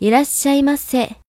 いらっしゃいませ。